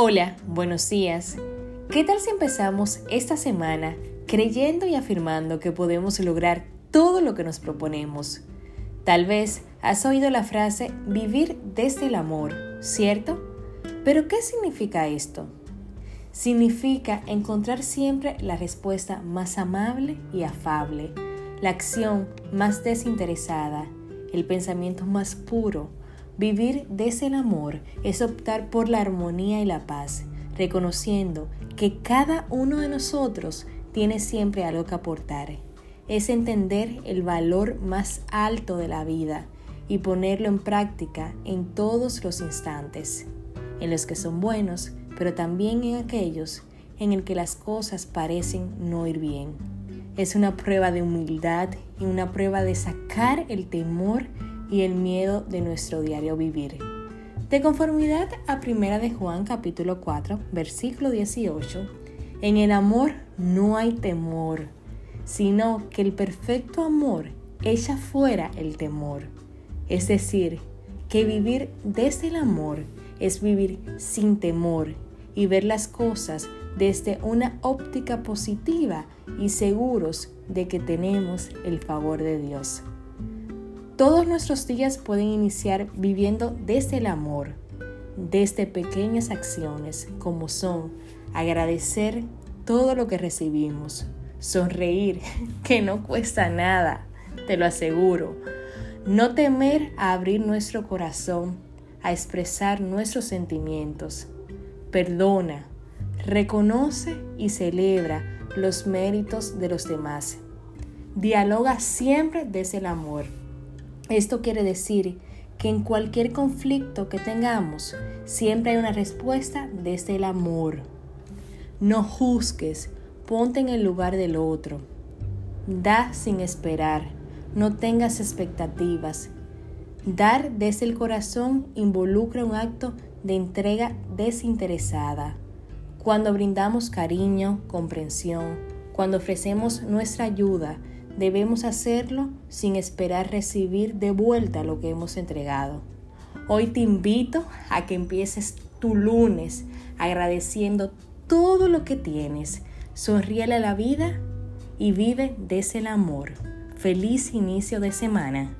Hola, buenos días. ¿Qué tal si empezamos esta semana creyendo y afirmando que podemos lograr todo lo que nos proponemos? Tal vez has oído la frase vivir desde el amor, ¿cierto? Pero ¿qué significa esto? Significa encontrar siempre la respuesta más amable y afable, la acción más desinteresada, el pensamiento más puro, Vivir desde el amor es optar por la armonía y la paz, reconociendo que cada uno de nosotros tiene siempre algo que aportar. Es entender el valor más alto de la vida y ponerlo en práctica en todos los instantes, en los que son buenos, pero también en aquellos en el que las cosas parecen no ir bien. Es una prueba de humildad y una prueba de sacar el temor y el miedo de nuestro diario vivir. De conformidad a Primera de Juan capítulo 4, versículo 18, en el amor no hay temor, sino que el perfecto amor echa fuera el temor. Es decir, que vivir desde el amor es vivir sin temor y ver las cosas desde una óptica positiva y seguros de que tenemos el favor de Dios. Todos nuestros días pueden iniciar viviendo desde el amor, desde pequeñas acciones como son agradecer todo lo que recibimos, sonreír, que no cuesta nada, te lo aseguro, no temer a abrir nuestro corazón, a expresar nuestros sentimientos, perdona, reconoce y celebra los méritos de los demás. Dialoga siempre desde el amor esto quiere decir que en cualquier conflicto que tengamos, siempre hay una respuesta desde el amor. No juzgues, ponte en el lugar del otro. Da sin esperar, no tengas expectativas. Dar desde el corazón involucra un acto de entrega desinteresada. Cuando brindamos cariño, comprensión, cuando ofrecemos nuestra ayuda, debemos hacerlo sin esperar recibir de vuelta lo que hemos entregado. Hoy te invito a que empieces tu lunes agradeciendo todo lo que tienes. Sonríele a la vida y vive desde el amor. Feliz inicio de semana.